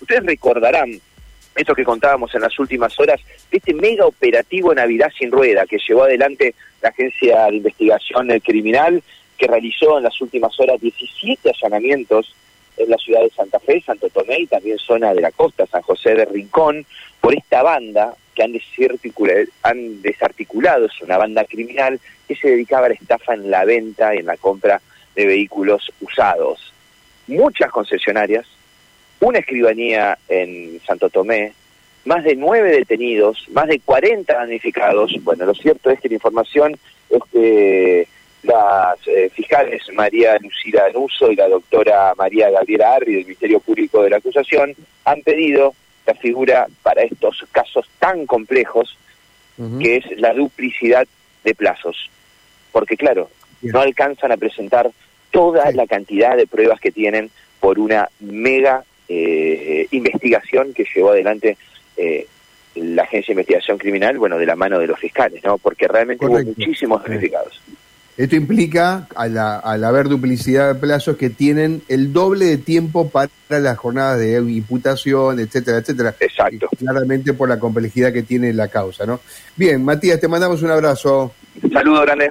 Ustedes recordarán eso que contábamos en las últimas horas, de este mega operativo Navidad sin rueda que llevó adelante la Agencia de Investigación Criminal, que realizó en las últimas horas 17 allanamientos en la ciudad de Santa Fe, Santo Tomé y también zona de la costa, San José de Rincón, por esta banda que han, han desarticulado, es una banda criminal que se dedicaba a la estafa en la venta y en la compra de vehículos usados. Muchas concesionarias, una escribanía en Santo Tomé, más de nueve detenidos, más de 40 damnificados. Bueno, lo cierto es que la información es que las eh, fiscales María Lucila Anuso y la doctora María Gabriela Arri del Ministerio Público de la Acusación han pedido la figura para estos casos tan complejos, que es la duplicidad de plazos. Porque claro, no alcanzan a presentar toda la cantidad de pruebas que tienen por una mega eh, investigación que llevó adelante eh, la Agencia de Investigación Criminal, bueno, de la mano de los fiscales, ¿no? Porque realmente hubo muchísimos verificados. Esto implica, al, al, haber duplicidad de plazos, que tienen el doble de tiempo para las jornadas de imputación, etcétera, etcétera. Exacto. Claramente por la complejidad que tiene la causa, ¿no? Bien, Matías, te mandamos un abrazo. Saludos, grande.